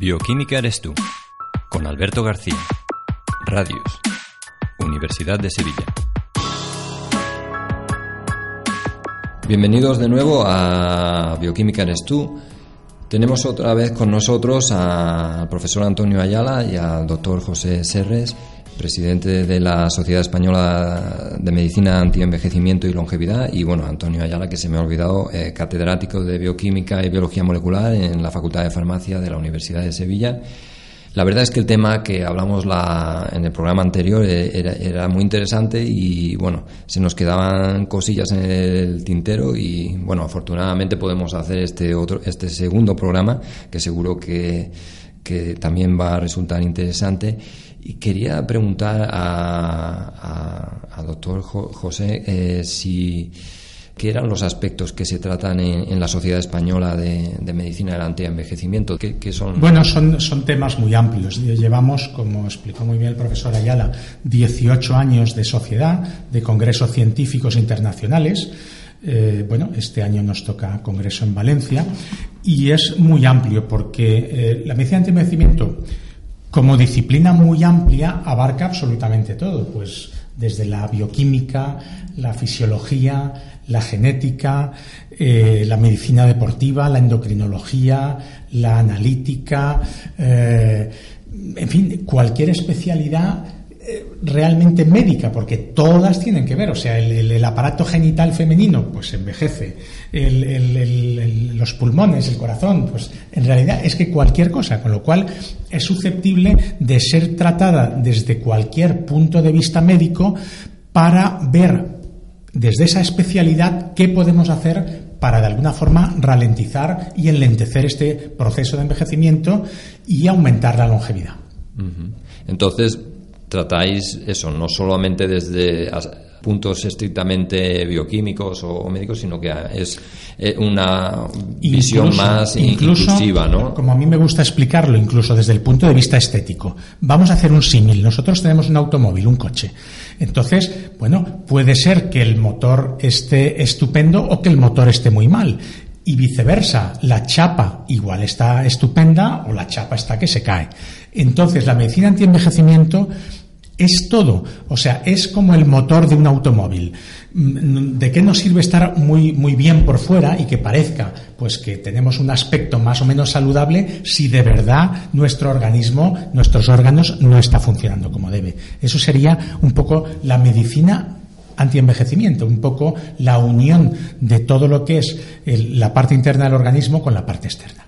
Bioquímica eres tú, con Alberto García. Radios. Universidad de Sevilla. Bienvenidos de nuevo a Bioquímica eres tú. Tenemos otra vez con nosotros al profesor Antonio Ayala y al doctor José Serres, presidente de la Sociedad Española de Medicina Antienvejecimiento y Longevidad, y bueno, Antonio Ayala, que se me ha olvidado, eh, catedrático de Bioquímica y Biología Molecular en la Facultad de Farmacia de la Universidad de Sevilla. La verdad es que el tema que hablamos la, en el programa anterior eh, era, era, muy interesante y bueno, se nos quedaban cosillas en el tintero y bueno, afortunadamente podemos hacer este otro, este segundo programa que seguro que, que también va a resultar interesante. Quería preguntar a, doctor José eh, si qué eran los aspectos que se tratan en, la Sociedad Española de, Medicina del Antienvejecimiento. ¿Qué, ¿Qué, son? Bueno, son, son temas muy amplios. Llevamos, como explicó muy bien el profesor Ayala, 18 años de sociedad, de congresos científicos internacionales. Eh, bueno, este año nos toca congreso en Valencia y es muy amplio porque eh, la medicina de antienvejecimiento como disciplina muy amplia abarca absolutamente todo, pues desde la bioquímica, la fisiología, la genética, eh, la medicina deportiva, la endocrinología, la analítica, eh, en fin, cualquier especialidad eh, realmente médica, porque todas tienen que ver. O sea, el, aparato genital femenino, pues envejece. Los pulmones, el corazón, pues en realidad es que cualquier cosa, con lo cual es susceptible de ser tratada desde cualquier punto de vista médico para ver desde esa especialidad qué podemos hacer para de alguna forma ralentizar y enlentecer este proceso de envejecimiento y aumentar la longevidad. Entonces, tratáis eso, no solamente desde puntos estrictamente bioquímicos o médicos, sino que es eh, una visión más inclusiva, ¿no? Como a mí me gusta explicarlo, incluso desde el punto de vista estético. Vamos a hacer un símil. Nosotros tenemos un automóvil, un coche. Entonces, bueno, puede ser que el motor esté estupendo o que el motor esté muy mal y viceversa, la chapa igual está estupenda o la chapa está que se cae. Entonces, la medicina antienvejecimiento es todo, o sea, es como el motor de un automóvil. Mm, ¿De qué nos sirve estar muy, muy bien por fuera y que parezca pues que tenemos un aspecto más o menos saludable si de verdad nuestro organismo, nuestros órganos no está funcionando como debe? Eso sería un poco la medicina antienvejecimiento, un poco la unión de todo lo que es la parte interna del organismo con la parte externa.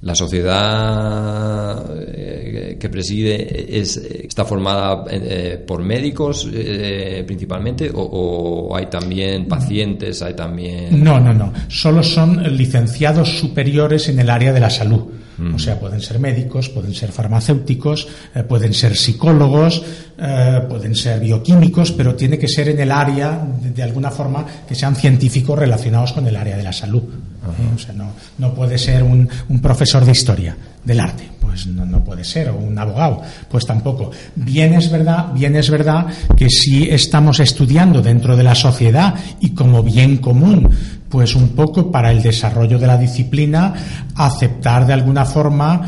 La sociedad eh, que preside es, está formada eh, por médicos eh, principalmente o, hay también pacientes, hay también... No, no, no. Solo son licenciados superiores en el área de la salud. O sea, pueden ser médicos, pueden ser farmacéuticos, pueden ser psicólogos, pueden ser bioquímicos, pero tiene que ser en el área, de, alguna forma, que sean científicos relacionados con el área de la salud. O sea, no, no puede ser un, un, profesor de historia del arte, pues no, no, puede ser, o un abogado, pues tampoco. Bien es verdad, bien es verdad que si estamos estudiando dentro de la sociedad y como bien común, pues un poco para el desarrollo de la disciplina, aceptar de alguna forma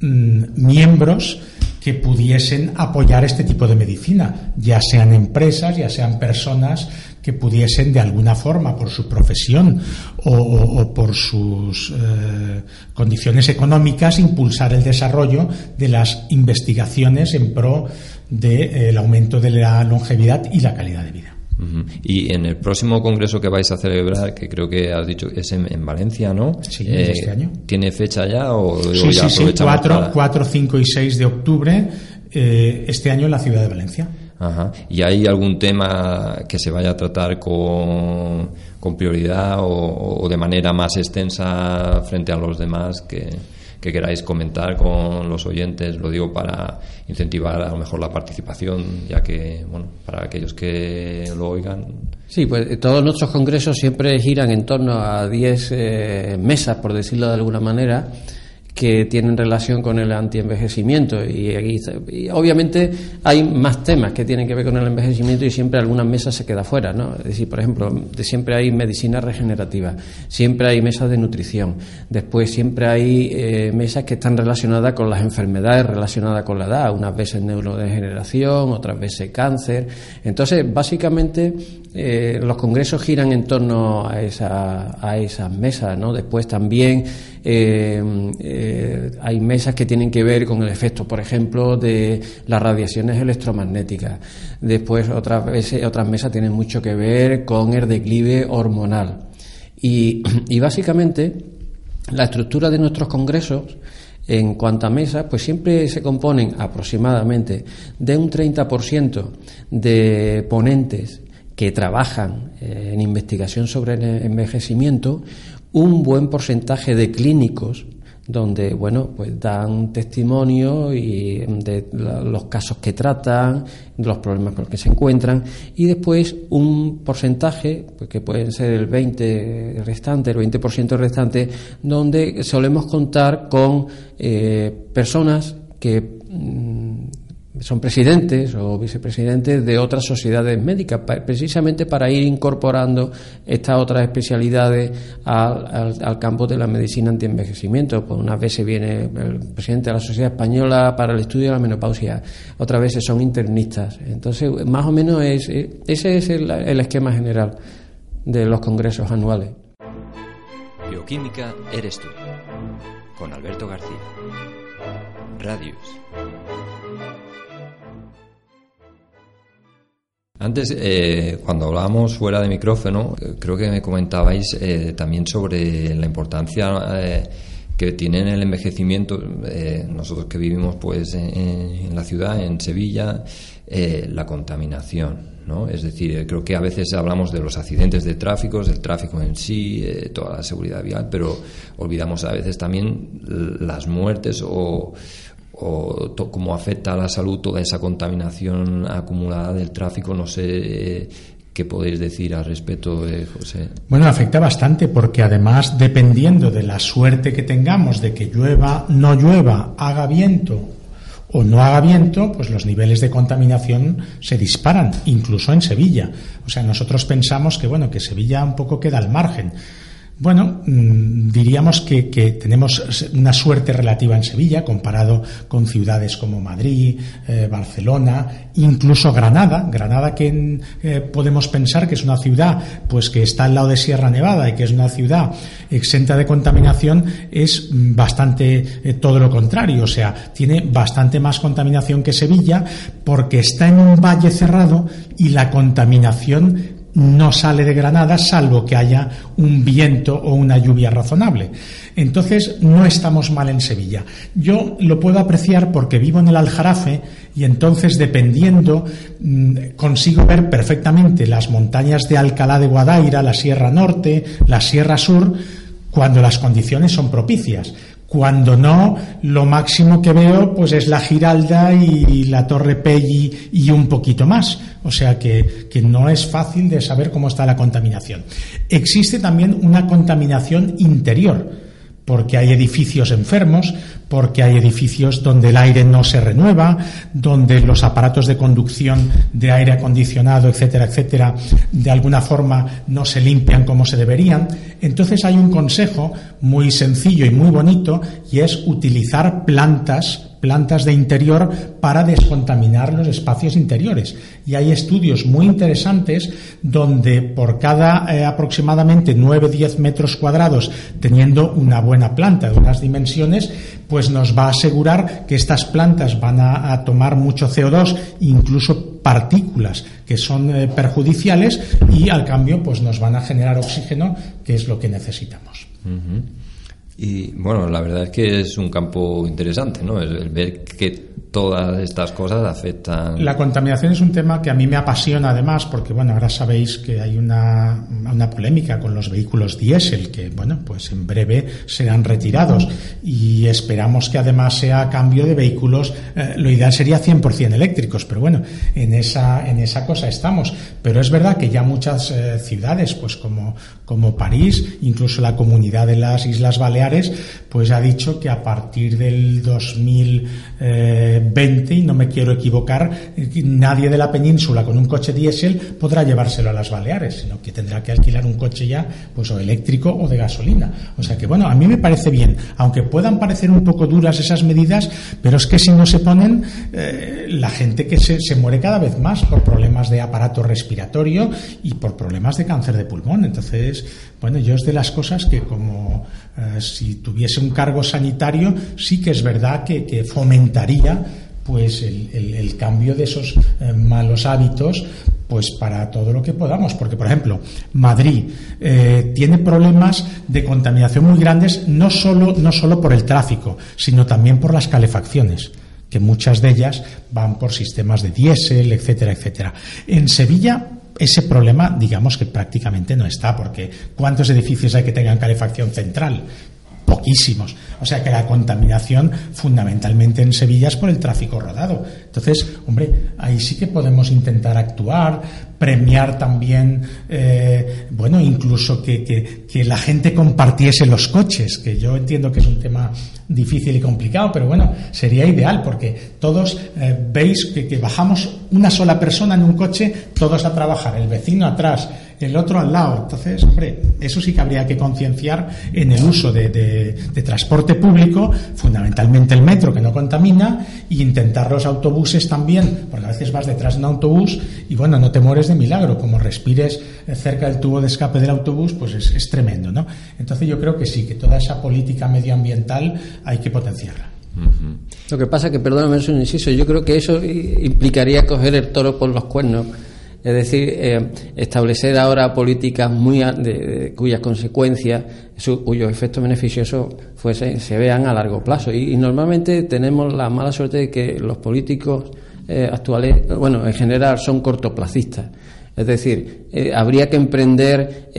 mmm, miembros que pudiesen apoyar este tipo de medicina, ya sean empresas, ya sean personas que pudiesen de alguna forma, por su profesión o, por sus eh, condiciones económicas, impulsar el desarrollo de las investigaciones en pro del eh, aumento de la longevidad y la calidad de vida. Y en el próximo congreso que vais a celebrar, que creo que has dicho que es en, Valencia, ¿no? Sí, este eh, año. ¿Tiene fecha ya o sí, sí, sí, 4, 4, 5 y 6 de octubre este año en la ciudad de Valencia. Ajá. ¿Y hay algún tema que se vaya a tratar con, con prioridad o, de manera más extensa frente a los demás que, que queráis comentar con los oyentes, lo digo para incentivar a lo mejor la participación, ya que, bueno, para aquellos que lo oigan. Sí, pues todos nuestros congresos siempre giran en torno a 10 eh, mesas, por decirlo de alguna manera, que tienen relación con el antienvejecimiento y, y, obviamente hay más temas que tienen que ver con el envejecimiento y siempre algunas mesas se queda fuera, ¿no? Es decir, por ejemplo, siempre hay medicina regenerativa, siempre hay mesas de nutrición, después siempre hay eh, mesas que están relacionadas con las enfermedades relacionadas con la edad, unas veces neurodegeneración, otras veces cáncer. Entonces, básicamente eh, los congresos giran en torno a, esa, a esas mesas, ¿no? Después también eh, eh, hay mesas que tienen que ver con el efecto, por ejemplo, de las radiaciones electromagnéticas. Después otras veces, otras mesas tienen mucho que ver con el declive hormonal. Y, y básicamente la estructura de nuestros congresos en cuanto a mesas, pues siempre se componen aproximadamente de un 30% de ponentes que trabajan eh, en investigación sobre el envejecimiento, un buen porcentaje de clínicos donde bueno pues dan testimonio y de los casos que tratan, los problemas con los que se encuentran y después un porcentaje pues que pueden ser el 20 restante, el 20% restante, donde solemos contar con eh, personas que mm, son presidentes o vicepresidentes de otras sociedades médicas, precisamente para ir incorporando estas otras especialidades al, campo de la medicina antienvejecimiento. Pues una vez viene el presidente de la Sociedad Española para el estudio de la menopausia, otras veces son internistas. Entonces, más o menos es, ese es el, el esquema general de los congresos anuales. Bioquímica eres tú, con Alberto García. Radios Antes, eh, cuando hablábamos fuera de micrófono, creo que me comentabais eh, también sobre la importancia eh, que tiene el envejecimiento. nosotros que vivimos pues en, la ciudad, en Sevilla, la contaminación. ¿no? Es decir, creo que a veces hablamos de los accidentes de tráfico, del tráfico en sí, toda la seguridad vial, pero olvidamos a veces también las muertes o o cómo afecta a la salud toda esa contaminación acumulada del tráfico. No sé eh, qué podéis decir al respecto, eh, José. Bueno, afecta bastante porque además, dependiendo de la suerte que tengamos de que llueva, no llueva, haga viento o no haga viento, pues los niveles de contaminación se disparan, incluso en Sevilla. O sea, nosotros pensamos que, bueno, que Sevilla un poco queda al margen. Bueno, mm, diríamos que, tenemos una suerte relativa en Sevilla comparado con ciudades como Madrid, eh, Barcelona, incluso Granada. Granada que eh, podemos pensar que es una ciudad pues que está al lado de Sierra Nevada y que es una ciudad exenta de contaminación es bastante eh, todo lo contrario, o sea, tiene bastante más contaminación que Sevilla porque está en un valle cerrado y la contaminación no sale de Granada salvo que haya un viento o una lluvia razonable. Entonces no estamos mal en Sevilla. Yo lo puedo apreciar porque vivo en el Aljarafe y entonces dependiendo mm, consigo ver perfectamente las montañas de Alcalá de Guadaira, la Sierra Norte, la Sierra Sur, cuando las condiciones son propicias. Cuando no, lo máximo que veo pues es la Giralda y la Torre Pelli y un poquito más. O sea que, que, no es fácil de saber cómo está la contaminación. Existe también una contaminación interior porque hay edificios enfermos, porque hay edificios donde el aire no se renueva, donde los aparatos de conducción de aire acondicionado, etcétera, etcétera, de alguna forma no se limpian como se deberían. Entonces hay un consejo muy sencillo y muy bonito y es utilizar plantas plantas de interior para descontaminar los espacios interiores. Y hay estudios muy interesantes donde por cada eh, aproximadamente 9-10 metros cuadrados, teniendo una buena planta de unas dimensiones, pues nos va a asegurar que estas plantas van a, tomar mucho CO2, incluso partículas que son eh, perjudiciales y al cambio pues nos van a generar oxígeno, que es lo que necesitamos. Y bueno, la verdad es que es un campo interesante, ¿no? El, ver que todas estas cosas afectan. La contaminación es un tema que a mí me apasiona además, porque bueno, ahora sabéis que hay una, una polémica con los vehículos diésel, que bueno, pues en breve serán retirados y esperamos que además sea a cambio de vehículos, eh, lo ideal sería 100% eléctricos, pero bueno, en esa, en esa cosa estamos. Pero es verdad que ya muchas eh, ciudades, pues como, como París, incluso la comunidad de las Islas Baleares, pues ha dicho que a partir del 2020, y no me quiero equivocar, nadie de la península con un coche diésel podrá llevárselo a las Baleares, sino que tendrá que alquilar un coche ya, pues o eléctrico o de gasolina. O sea que bueno, a mí me parece bien, aunque puedan parecer un poco duras esas medidas, pero es que si no se ponen, eh, la gente que se, se muere cada vez más por problemas de aparato respiratorio y por problemas de cáncer de pulmón. Entonces, bueno, yo es de las cosas que como eh, si tuviese un cargo sanitario, sí que es verdad que, fomentaría pues el, cambio de esos eh, malos hábitos pues para todo lo que podamos. Porque por ejemplo Madrid eh, tiene problemas de contaminación muy grandes no solo no solo por el tráfico sino también por las calefacciones que muchas de ellas van por sistemas de diésel etcétera etcétera. En Sevilla ese problema, digamos que prácticamente no está, porque ¿cuántos edificios hay que tengan calefacción central? Poquísimos. O sea que la contaminación fundamentalmente en Sevilla es por el tráfico rodado. Entonces, hombre, ahí sí que podemos intentar actuar, premiar también, eh, bueno, incluso que, que, la gente compartiese los coches, que yo entiendo que es un tema difícil y complicado, pero bueno, sería ideal porque todos eh, veis que, que bajamos una sola persona en un coche, todos a trabajar, el vecino atrás, el otro al lado. Entonces, hombre, eso sí que habría que concienciar en el uso de, de, transporte público, fundamentalmente el metro que no contamina, e intentar los autobuses también, porque a veces vas detrás de un autobús y bueno, no te mueres milagro, como respires cerca del tubo de escape del autobús, pues es, tremendo, ¿no? Entonces yo creo que sí, que toda esa política medioambiental hay que potenciarla. Lo que pasa que, perdóname, es un inciso, yo creo que eso implicaría coger el toro por los cuernos es decir, eh, establecer ahora políticas muy de, cuyas consecuencias, cuyos efectos beneficiosos se vean a largo plazo. Y, normalmente tenemos la mala suerte de que los políticos eh, actuales, bueno, en general son cortoplacistas. Es decir, eh, habría que emprender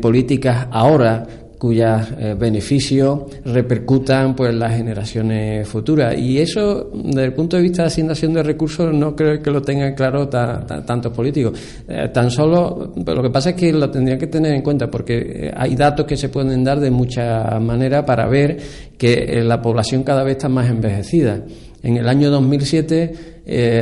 políticas ahora cuyos eh, beneficios repercutan pues, las generaciones futuras. Y eso, desde el punto de vista de asignación de recursos, no creo que lo tengan claro tantos políticos. Eh, tan solo, lo que pasa es que lo tendrían que tener en cuenta, porque eh, hay datos que se pueden dar de muchas maneras para ver que la población cada vez está más envejecida. En el año 2007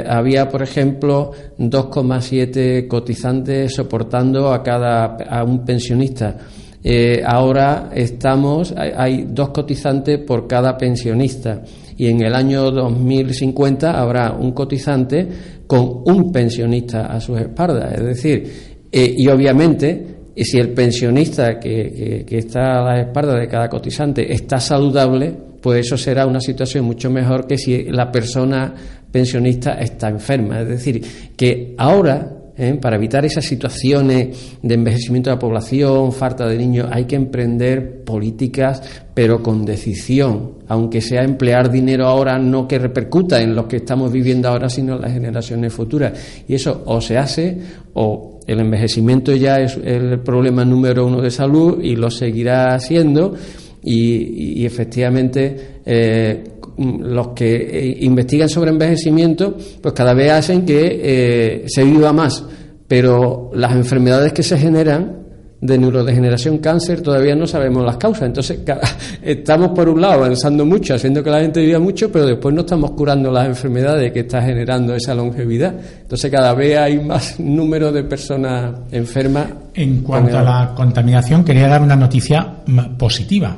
había, por ejemplo, 2,7 cotizantes soportando a cada a un pensionista. Eh, ahora estamos, hay, dos cotizantes por cada pensionista y en el año 2050 habrá un cotizante con un pensionista a sus espaldas. Es decir, eh, y obviamente, si el pensionista que, que, está a la espalda de cada cotizante está saludable, pues eso será una situación mucho mejor que si la persona pensionista está enferma. Es decir, que ahora ¿eh? Para evitar esas situaciones de envejecimiento de la población, falta de niños, hay que emprender políticas, pero con decisión, aunque sea emplear dinero ahora no que repercuta en lo que estamos viviendo ahora, sino en las generaciones futuras. Y eso o se hace o el envejecimiento ya es el problema número uno de salud y lo seguirá siendo. Y, efectivamente eh, los que eh, investigan sobre envejecimiento, pues cada vez hacen que eh, se viva más, pero las enfermedades que se generan de neurodegeneración, cáncer, todavía no sabemos las causas. Entonces, estamos por un lado avanzando mucho, haciendo que la gente viva mucho, pero después no estamos curando las enfermedades que está generando esa longevidad. Entonces, cada vez hay más número de personas enfermas. En cuanto a la contaminación, quería dar una noticia positiva.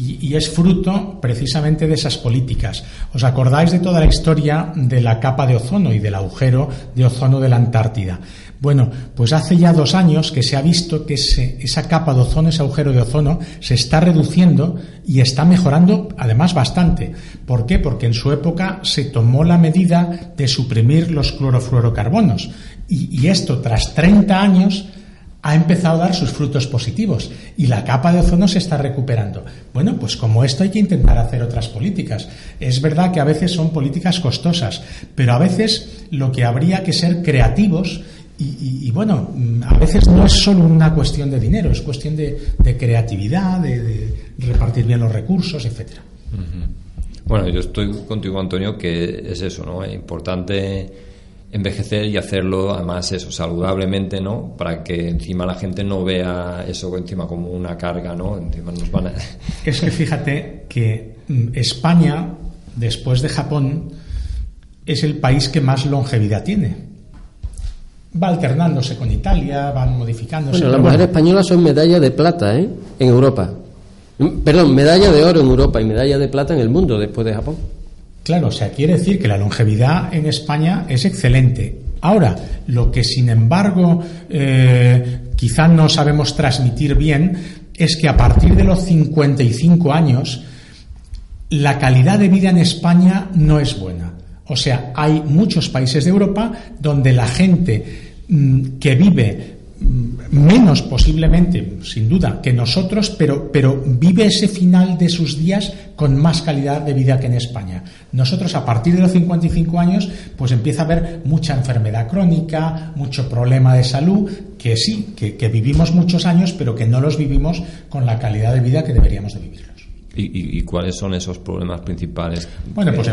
Y, es fruto precisamente de esas políticas. ¿Os acordáis de toda la historia de la capa de ozono y del agujero de ozono de la Antártida? Bueno, pues hace ya dos años que se ha visto que esa capa de ozono, ese agujero de ozono, se está reduciendo y está mejorando además bastante. ¿Por qué? Porque en su época se tomó la medida de suprimir los clorofluorocarbonos. Y, y esto, tras 30 años, ha empezado a dar sus frutos positivos y la capa de ozono se está recuperando. Bueno, pues como esto hay que intentar hacer otras políticas. Es verdad que a veces son políticas costosas, pero a veces lo que habría que ser creativos y, bueno, a veces no es solo una cuestión de dinero, es cuestión de, creatividad, de, repartir bien los recursos, etcétera. Bueno, yo estoy contigo, Antonio, que es eso, ¿no? Es importante envejecer y hacerlo además eso saludablemente no para que encima la gente no vea eso encima como una carga no encima nos van a... es que fíjate que mm, España después de Japón es el país que más longevidad tiene. Va alternándose con Italia van modificándose. Bueno las mujeres españolas son medalla de plata ¿eh? en Europa. Mm, perdón medalla de oro en Europa y medalla de plata en el mundo después de Japón Claro, o sea, quiere decir que la longevidad en España es excelente. Ahora, lo que sin embargo eh, quizá no sabemos transmitir bien es que a partir de los 55 años la calidad de vida en España no es buena. O sea, hay muchos países de Europa donde la gente mm, que vive menos posiblemente, sin duda, que nosotros, pero, pero vive ese final de sus días con más calidad de vida que en España. Nosotros, a partir de los 55 años, pues empieza a haber mucha enfermedad crónica, mucho problema de salud, que sí, que, que vivimos muchos años, pero que no los vivimos con la calidad de vida que deberíamos de vivir. ¿Y, cuáles son esos problemas principales? Bueno, pues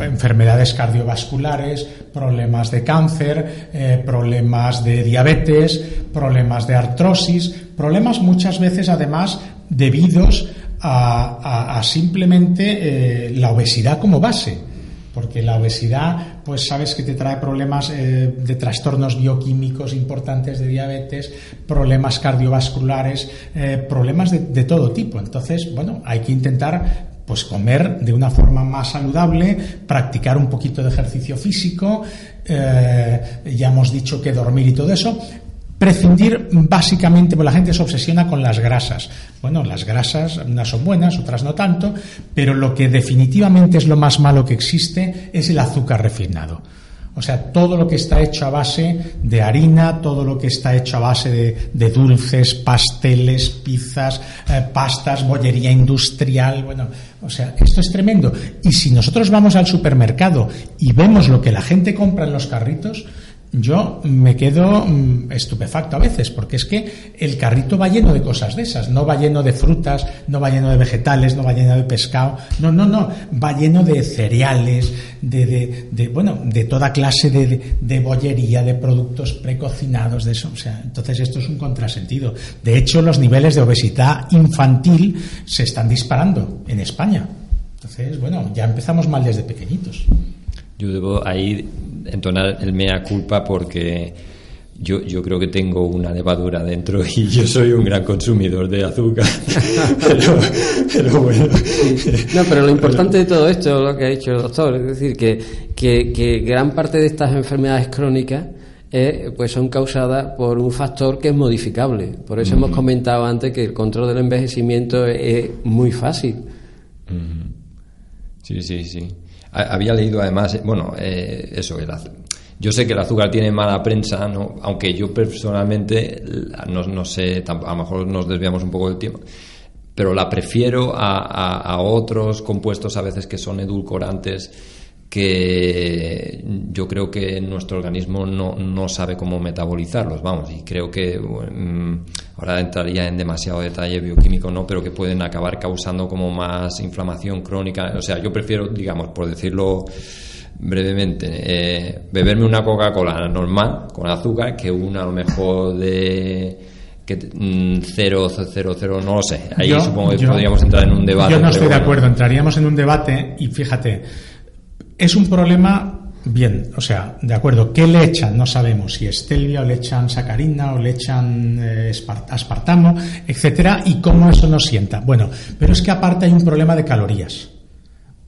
enfermedades cardiovasculares, problemas de cáncer, eh, problemas de diabetes, problemas de artrosis, problemas muchas veces además debidos a, simplemente eh, la obesidad como base porque la obesidad, pues sabes que te trae problemas eh, de trastornos bioquímicos importantes de diabetes, problemas cardiovasculares, eh, problemas de, todo tipo. Entonces, bueno, hay que intentar pues comer de una forma más saludable, practicar un poquito de ejercicio físico, eh, ya hemos dicho que dormir y todo eso, prescindir básicamente, porque la gente se obsesiona con las grasas. Bueno, las grasas unas son buenas, otras no tanto, pero lo que definitivamente es lo más malo que existe es el azúcar refinado. O sea, todo lo que está hecho a base de harina, todo lo que está hecho a base de, dulces, pasteles, pizzas, eh, pastas, bollería industrial, bueno, o sea, esto es tremendo. Y si nosotros vamos al supermercado y vemos lo que la gente compra en los carritos, yo me quedo mm, estupefacto a veces, porque es que el carrito va lleno de cosas de esas, no va lleno de frutas, no va lleno de vegetales, no va lleno de pescado, no, no, no, va lleno de cereales, de, de, bueno, de toda clase de, de, bollería, de productos precocinados, de eso. O sea, entonces esto es un contrasentido. De hecho, los niveles de obesidad infantil se están disparando en España. Entonces, bueno, ya empezamos mal desde pequeñitos. Yo debo ahí entonar el mea culpa porque yo, yo creo que tengo una levadura dentro y yo soy un gran consumidor de azúcar. pero, bueno. No, pero lo importante de todo esto, lo que ha dicho el doctor, es decir, que, que, gran parte de estas enfermedades crónicas eh, pues son causadas por un factor que es modificable. Por eso hemos comentado antes que el control del envejecimiento es, muy fácil. Sí, sí, sí. Había leído además, eh, bueno, eh, eso, el, yo sé que el azúcar tiene mala prensa, ¿no? aunque yo personalmente, no, no sé, a lo mejor nos desviamos un poco del tiempo, pero la prefiero a, a otros compuestos a veces que son edulcorantes que yo creo que nuestro organismo no, no, sabe cómo metabolizarlos, vamos, y creo que mm, ahora entraría en demasiado detalle bioquímico, no, pero que pueden acabar causando como más inflamación crónica, o sea, yo prefiero, digamos, por decirlo brevemente, eh, beberme una Coca-Cola normal con azúcar que una a lo mejor de que mm, cero, cero, cero, no lo sé. Ahí supongo que podríamos entrar en un debate. Yo no estoy de acuerdo, entraríamos en un debate y fíjate, es un problema, bien, o sea, de acuerdo, ¿qué le echan? No sabemos si estelvia o le echan sacarina o le echan eh, aspartamo, etcétera, y cómo eso nos sienta. Bueno, pero es que aparte hay un problema de calorías.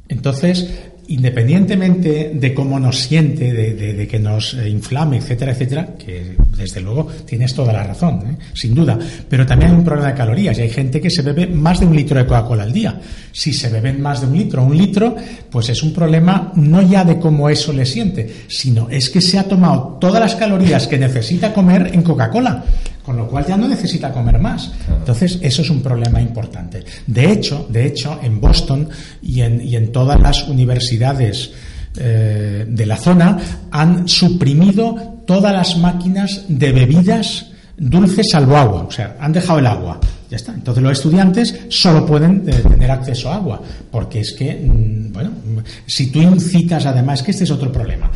Entonces, independientemente de cómo nos siente, de, que nos eh, inflame, etcétera, etcétera, que desde luego tienes toda la razón, ¿eh? sin duda, pero también hay un problema de calorías y hay gente que se bebe más de un litro de Coca-Cola al día. Si se beben más de un litro, un litro, pues es un problema no ya de cómo eso le siente, sino es que se ha tomado todas las calorías que necesita comer en Coca-Cola. Con lo cual ya no necesita comer más. Entonces, eso es un problema importante. De hecho, de hecho, en Boston y en, y en todas las universidades eh, de la zona han suprimido todas las máquinas de bebidas dulces salvo agua, o sea, han dejado el agua. Ya está. Entonces los estudiantes solo pueden eh, tener acceso a agua, porque es que, mm, bueno, si tú incitas, además, que este es otro problema.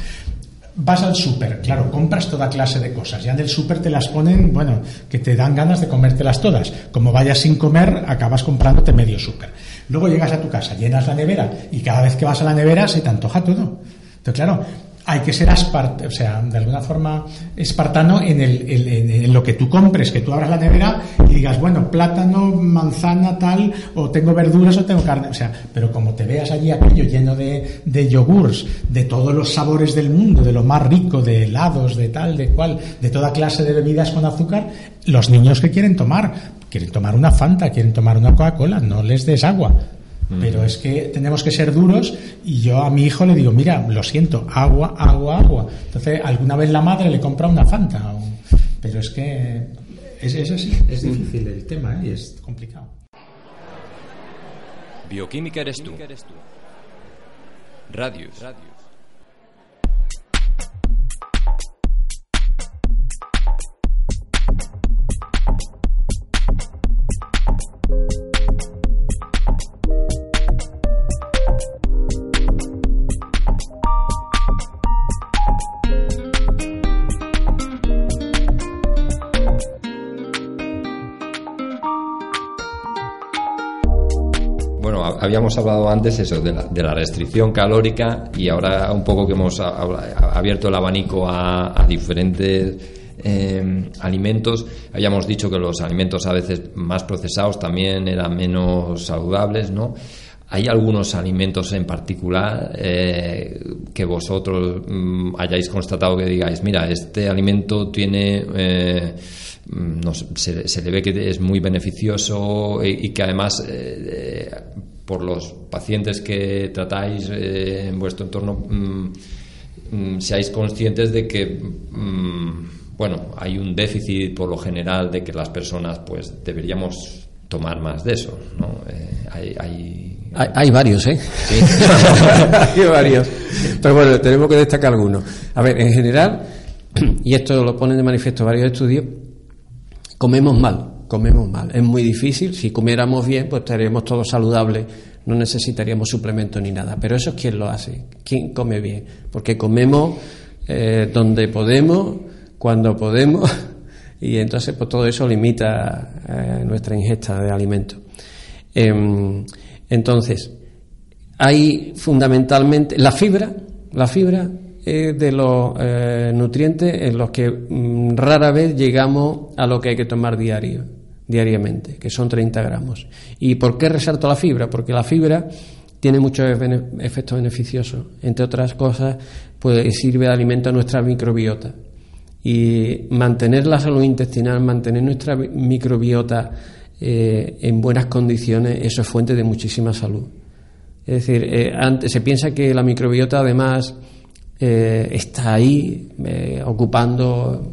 Vas al súper, claro, compras toda clase de cosas. Ya en el súper te las ponen, bueno, que te dan ganas de comértelas todas. Como vayas sin comer, acabas comprándote medio súper. Luego llegas a tu casa, llenas la nevera y cada vez que vas a la nevera se te antoja todo. Entonces, claro, hay que ser o sea, de alguna forma espartano en, el, en, lo que tú compres, que tú abras la nevera y digas, bueno, plátano, manzana, tal, o tengo verduras o tengo carne, o sea, pero como te veas allí aquello lleno de, de yogurts, de todos los sabores del mundo, de lo más rico, de helados, de tal, de cual, de toda clase de bebidas con azúcar, los niños que quieren tomar, quieren tomar una Fanta, quieren tomar una Coca-Cola, no les des agua. Pero es que tenemos que ser duros y yo a mi hijo le digo, mira, lo siento, agua, agua, agua. Entonces, alguna vez la madre le compra una Fanta. Pero es que es, es así, es difícil el tema ¿eh? y es complicado. Bioquímica eres tú. Radius. Habíamos hablado antes eso de la, restricción calórica y ahora un poco que hemos abierto el abanico a, diferentes em, alimentos. Habíamos dicho que los alimentos a veces más procesados también eran menos saludables, ¿no? ¿Hay algunos alimentos en particular eh, que vosotros mm, hayáis constatado que digáis, mira, este alimento tiene, eh, mm, se, se, le ve que es muy beneficioso y, que además eh, por los pacientes que tratáis eh, en vuestro entorno mm, mm, seáis conscientes de que mm, bueno hay un déficit por lo general de que las personas pues deberíamos tomar más de eso ¿no? Eh, hay, hay, hay, varios ¿eh? ¿Sí? hay varios pero bueno tenemos que destacar algunos a ver en general y esto lo ponen de manifiesto varios estudios comemos mal comemos mal. Es muy difícil. Si comiéramos bien, pues estaríamos todos saludables. No necesitaríamos suplementos ni nada. Pero eso es quien lo hace. ¿Quién come bien? Porque comemos eh, donde podemos, cuando podemos. Y entonces, pues todo eso limita eh, nuestra ingesta de alimentos. Em, entonces, hay fundamentalmente la fibra. La fibra de los eh, nutrientes en los que mm, rara vez llegamos a lo que hay que tomar diario, diariamente, que son 30 gramos. ¿Y por qué resalto la fibra? Porque la fibra tiene muchos efectos beneficiosos. Entre otras cosas, pues sirve de alimento a nuestra microbiota. Y mantener la salud intestinal, mantener nuestra microbiota eh, en buenas condiciones, eso es fuente de muchísima salud. Es decir, eh, antes, se piensa que la microbiota además eh, está ahí ocupando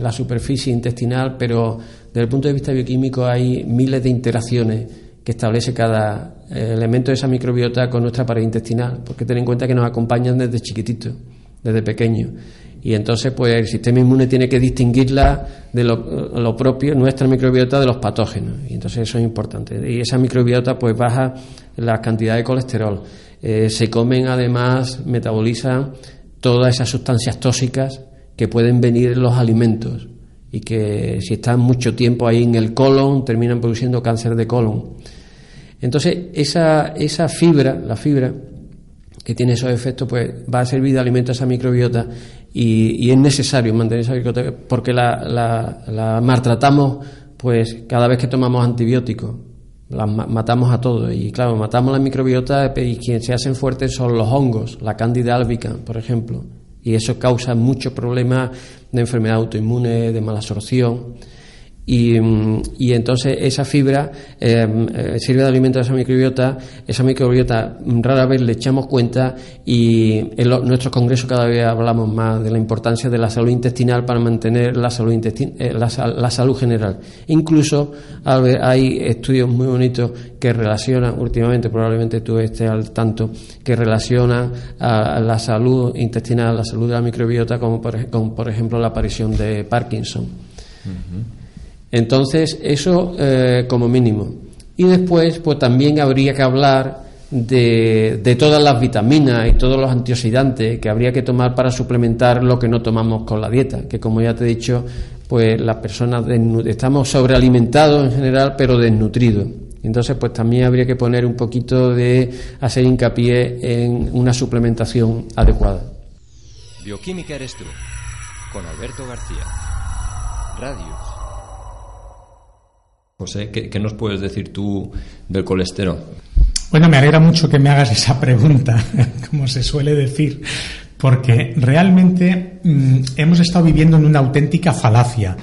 la superficie intestinal, pero desde el punto de vista bioquímico hay miles de interacciones que establece cada elemento de esa microbiota con nuestra pared intestinal, porque ten en cuenta que nos acompañan desde chiquitito, desde pequeño. Y entonces, pues el sistema inmune tiene que distinguirla de lo, lo, propio, nuestra microbiota, de los patógenos. Y entonces eso es importante. Y esa microbiota, pues baja la cantidad de colesterol. Eh, se comen además, metabolizan todas esas sustancias tóxicas que pueden venir en los alimentos y que si están mucho tiempo ahí en el colon terminan produciendo cáncer de colon. Entonces, esa, esa fibra, la fibra que tiene esos efectos, pues va a servir de alimento a esa microbiota y, es necesario mantener esa microbiota porque la, la, la maltratamos pues cada vez que tomamos antibióticos las matamos a todos y claro, matamos la microbiota y quienes se hacen fuertes son los hongos, la cándida albicans, por ejemplo, y eso causa muchos problemas de enfermedad autoinmune, de mala absorción Y, mm, y, entonces esa fibra eh, eh, sirve de alimento a esa microbiota, esa microbiota mm, rara vez le echamos cuenta y en nuestros congresos cada vez hablamos más de la importancia de la salud intestinal para mantener la salud, eh, la, salud general. Incluso hay estudios muy bonitos que relacionan, últimamente probablemente tú estés al tanto, que relacionan a la salud intestinal, la salud de la microbiota, como por, como por ejemplo la aparición de Parkinson. Entonces, eso eh, como mínimo. Y después, pues también habría que hablar de, de, todas las vitaminas y todos los antioxidantes que habría que tomar para suplementar lo que no tomamos con la dieta, que como ya te he dicho, pues las personas estamos sobrealimentados en general, pero desnutridos. Entonces, pues también habría que poner un poquito de hacer hincapié en una suplementación adecuada. Bioquímica eres tú, con Alberto García. Radio. José, ¿qué, nos puedes decir tú del colesterol? Bueno, me alegra mucho que me hagas esa pregunta, como se suele decir, porque realmente mm, hemos estado viviendo en una auténtica falacia.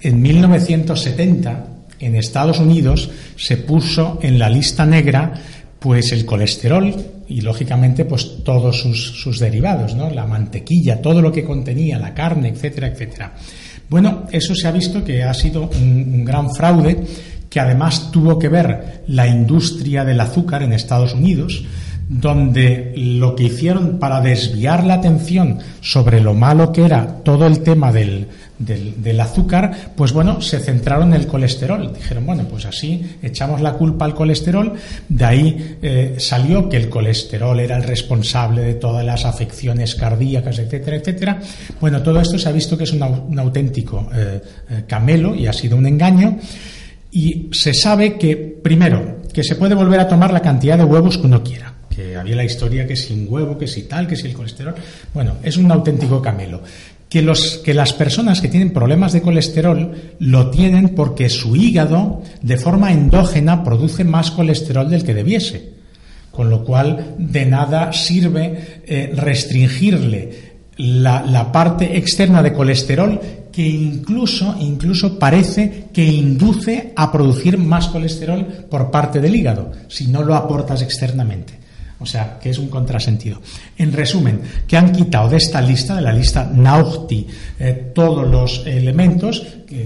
En 1970, en Estados Unidos, se puso en la lista negra pues el colesterol y lógicamente pues todos sus, sus derivados, ¿no? La mantequilla, todo lo que contenía, la carne, etcétera, etcétera. Bueno, eso se ha visto que ha sido un, gran fraude que además tuvo que ver la industria del azúcar en Estados Unidos, donde lo que hicieron para desviar la atención sobre lo malo que era todo el tema del, del, azúcar, pues bueno, se centraron en el colesterol. Dijeron, bueno, pues así echamos la culpa al colesterol. De ahí eh, salió que el colesterol era el responsable de todas las afecciones cardíacas, etcétera, etcétera. Bueno, todo esto se ha visto que es un, auténtico eh, eh, camelo y ha sido un engaño. Y se sabe que, primero, que se puede volver a tomar la cantidad de huevos que uno quiera que había la historia que sin huevo, que si tal, que si el colesterol. Bueno, es un auténtico camelo que, los, que las personas que tienen problemas de colesterol lo tienen porque su hígado de forma endógena produce más colesterol del que debiese. Con lo cual, de nada sirve eh, restringirle la, la, parte externa de colesterol que incluso, incluso parece que induce a producir más colesterol por parte del hígado, si no lo aportas externamente. O sea, que es un contrasentido. En resumen, que han quitado de esta lista, de la lista Naughty, eh, todos los elementos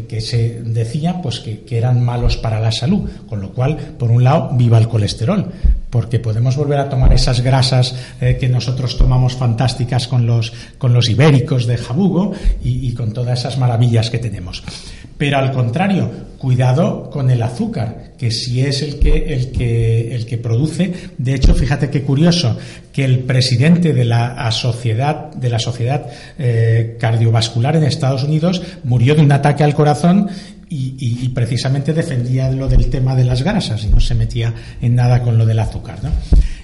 que, se decía pues que, eran malos para la salud. Con lo cual, por un lado, viva el colesterol, porque podemos volver a tomar esas grasas eh, que nosotros tomamos fantásticas con los, con los ibéricos de Jabugo y, y con todas esas maravillas que tenemos. Pero al contrario, cuidado con el azúcar, que si es el que, el que, el que produce. De hecho, fíjate qué curioso que el presidente de la sociedad, de la sociedad eh, cardiovascular en Estados Unidos murió de un ataque al corazón y, precisamente defendía lo del tema de las grasas y no se metía en nada con lo del azúcar. ¿no?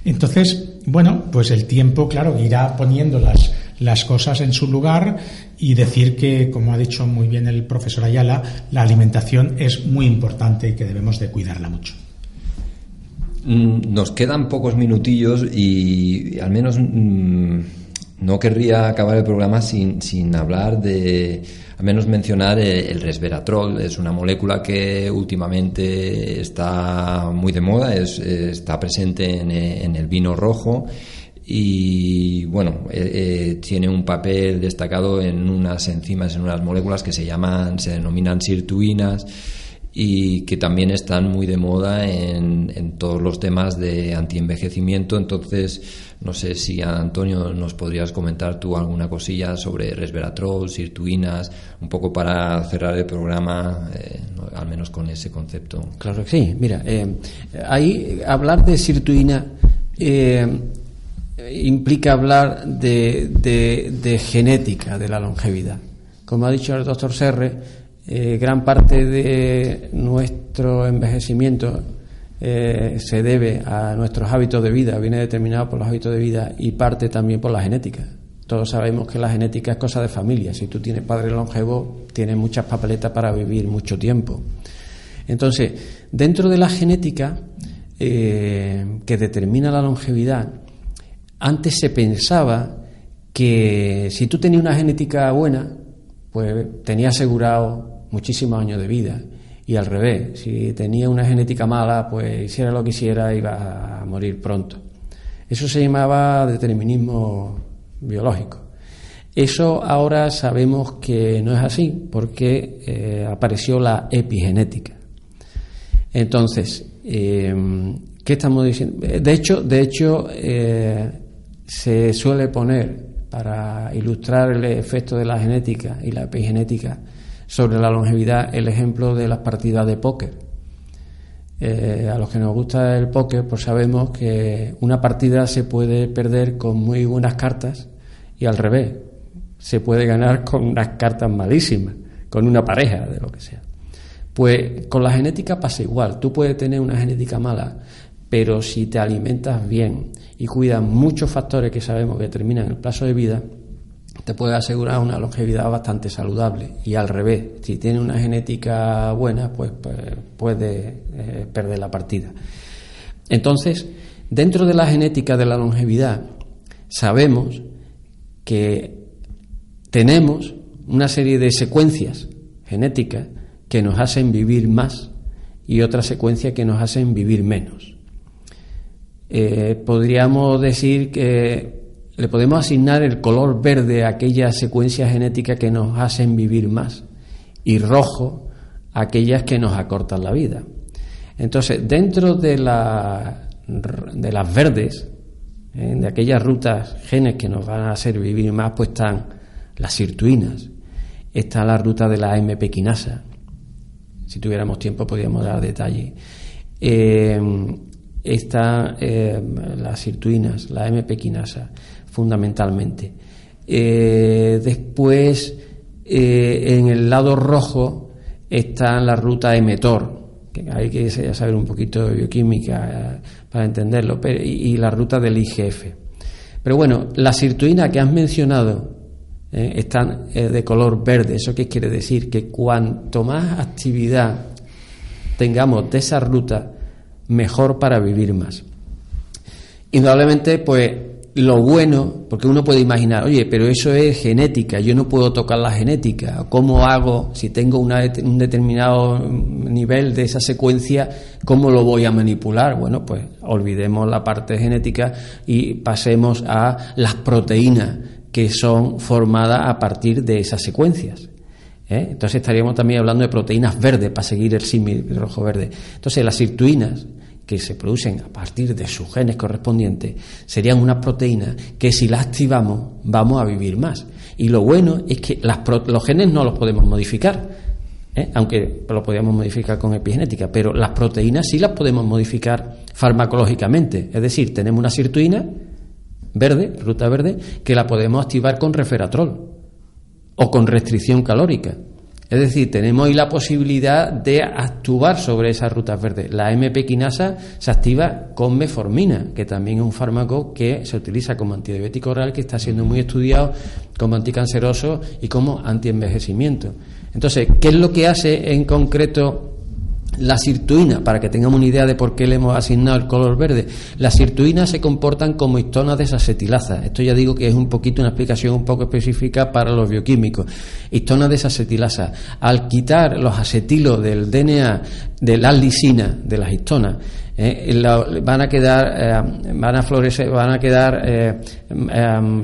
Entonces, bueno, pues el tiempo, claro, irá poniendo las, las cosas en su lugar y decir que, como ha dicho muy bien el profesor Ayala, la alimentación es muy importante y que debemos de cuidarla mucho. Mm, nos quedan pocos minutillos y al menos mm, no querría acabar el programa sin, sin hablar de, al menos mencionar el resveratrol. Es una molécula que últimamente está muy de moda, es, está presente en, en el vino rojo y bueno, eh, eh, tiene un papel destacado en unas enzimas, en unas moléculas que se llaman, se denominan sirtuinas y que también están muy de moda en, en todos los temas de antienvejecimiento. Entonces, no sé si Antonio nos podrías comentar tú alguna cosilla sobre resveratrol, sirtuinas, un poco para cerrar el programa, eh, al menos con ese concepto. Claro que sí. Mira, ahí hablar de sirtuina implica hablar de, genética de la longevidad. Como ha dicho el doctor Serre, eh, gran parte de nuestro envejecimiento eh, se debe a nuestros hábitos de vida, viene determinado por los hábitos de vida y parte también por la genética. Todos sabemos que la genética es cosa de familia. Si tú tienes padre longevo, tienes muchas papeletas para vivir mucho tiempo. Entonces, dentro de la genética eh, que determina la longevidad, antes se pensaba que si tú tenías una genética buena, pues tenías asegurado muchísimos años de vida. Y al revés, si tenía una genética mala, pues hiciera lo que hiciera, iba a morir pronto. Eso se llamaba determinismo biológico. Eso ahora sabemos que no es así, porque eh, apareció la epigenética. Entonces, eh, ¿qué estamos diciendo? De hecho, de hecho eh, se suele poner para ilustrar el efecto de la genética y la epigenética sobre la longevidad el ejemplo de las partidas de póker. Eh, a los que nos gusta el póker, pues sabemos que una partida se puede perder con muy buenas cartas y al revés, se puede ganar con unas cartas malísimas, con una pareja, de lo que sea. Pues con la genética pasa igual, tú puedes tener una genética mala, pero si te alimentas bien y cuidas muchos factores que sabemos que determinan el plazo de vida, te puede asegurar una longevidad bastante saludable. Y al revés, si tienes una genética buena, pues, pues puede eh, perder la partida. Entonces, dentro de la genética de la longevidad, sabemos que tenemos una serie de secuencias genéticas que nos hacen vivir más y otras secuencias que nos hacen vivir menos. Eh, podríamos decir que le podemos asignar el color verde a aquellas secuencias genéticas que nos hacen vivir más y rojo a aquellas que nos acortan la vida. Entonces, dentro de, la, de las verdes, eh, de aquellas rutas genes que nos van a hacer vivir más, pues están las sirtuinas, está la ruta de la MP quinasa. Si tuviéramos tiempo podríamos dar detalle. Eh, están eh, las sirtuinas, la MP quinasa, fundamentalmente. Eh, después, eh, en el lado rojo, está la ruta emetor, que hay que saber un poquito de bioquímica para entenderlo, y, la ruta del IGF. Pero bueno, las sirtuinas que has mencionado están de color verde. ¿Eso qué quiere decir? Que cuanto más actividad tengamos de esa ruta, mejor para vivir más. Indudablemente, pues lo bueno, porque uno puede imaginar, oye, pero eso es genética, yo no puedo tocar la genética, ¿cómo hago si tengo un determinado nivel de esa secuencia, cómo lo voy a manipular? Bueno, pues olvidemos la parte genética y pasemos a las proteínas que son formadas a partir de esas secuencias. ¿eh? Entonces estaríamos también hablando de proteínas verdes para seguir el símil rojo-verde. Entonces las sirtuinas que se producen a partir de sus genes correspondientes serían unas proteínas que si las activamos vamos a vivir más. Y lo bueno es que las los genes no los podemos modificar, ¿eh? aunque lo podríamos modificar con epigenética, pero las proteínas sí las podemos modificar farmacológicamente. Es decir, tenemos una sirtuina verde, ruta verde, que la podemos activar con referatrol o con restricción calórica. Es decir, tenemos ahí la posibilidad de actuar sobre esas rutas verdes. La MP quinasa se activa con meformina, que también es un fármaco que se utiliza como antidiabético oral, que está siendo muy estudiado como anticanceroso y como antienvejecimiento. Entonces, ¿qué es lo que hace en concreto la sirtuina, para que tengamos una idea de por qué le hemos asignado el color verde, las sirtuinas se comportan como histonas desacetilasa. Esto ya digo que es un poquito una explicación un poco específica para los bioquímicos. Histonas desacetilasa. Al quitar los acetilos del DNA, de la lisina, de las histonas, eh, van a quedar, eh, van a florecer, van a quedar eh,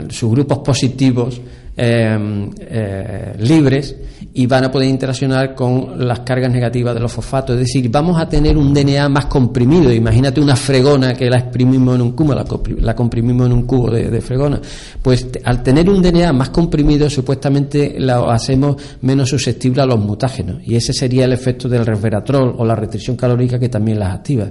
sus grupos positivos libres y van a poder interaccionar con las cargas negativas de los fosfatos. Es decir, vamos a tener un DNA más comprimido. Imagínate una fregona que la exprimimos en un cubo, la, comprimimos en un cubo de, fregona. Pues al tener un DNA más comprimido, supuestamente lo hacemos menos susceptible a los mutágenos. Y ese sería el efecto del resveratrol o la restricción calórica que también las activa.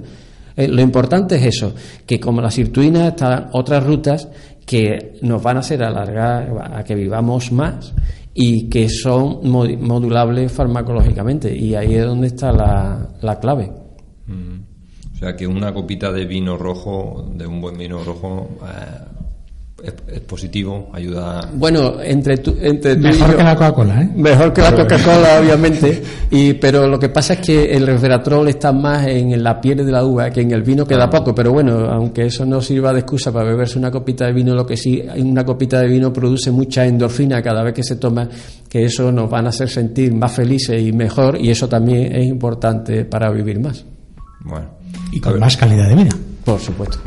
Eh, lo importante es eso, que como la sirtuina están otras rutas que nos van a hacer alargar a que vivamos más y que son modulables farmacológicamente. Y ahí es donde está la, clave. Mm. O sea que una copita de vino rojo, de un buen vino rojo, eh, es, positivo, ayuda. Bueno, entre tú, entre mejor que la Coca-Cola, ¿eh? Mejor que la Coca-Cola, obviamente. Y pero lo que pasa es que el resveratrol está más en la piel de la uva que en el vino queda poco. Pero bueno, aunque eso no sirva de excusa para beberse una copita de vino, lo que sí, una copita de vino produce mucha endorfina cada vez que se toma, que eso nos van a hacer sentir más felices y mejor. Y eso también es importante para vivir más. Bueno. Y con más calidad de vida. Por supuesto.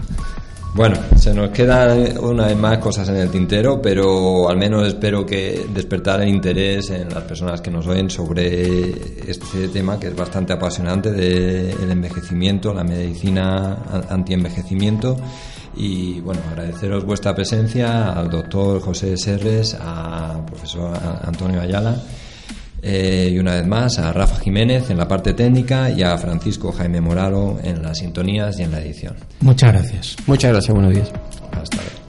Bueno, se nos quedan una vez más cosas en el tintero, pero al menos espero que despertar el interés en las personas que nos oyen sobre este tema que es bastante apasionante del envejecimiento, la medicina anti-envejecimiento. Y bueno, agradeceros vuestra presencia al doctor José Serres, al profesor Antonio Ayala eh, y una vez más a Rafa Jiménez en la parte técnica y a Francisco Jaime Moralo en las sintonías y en la edición. Muchas gracias. Muchas gracias, buenos días. Hasta luego.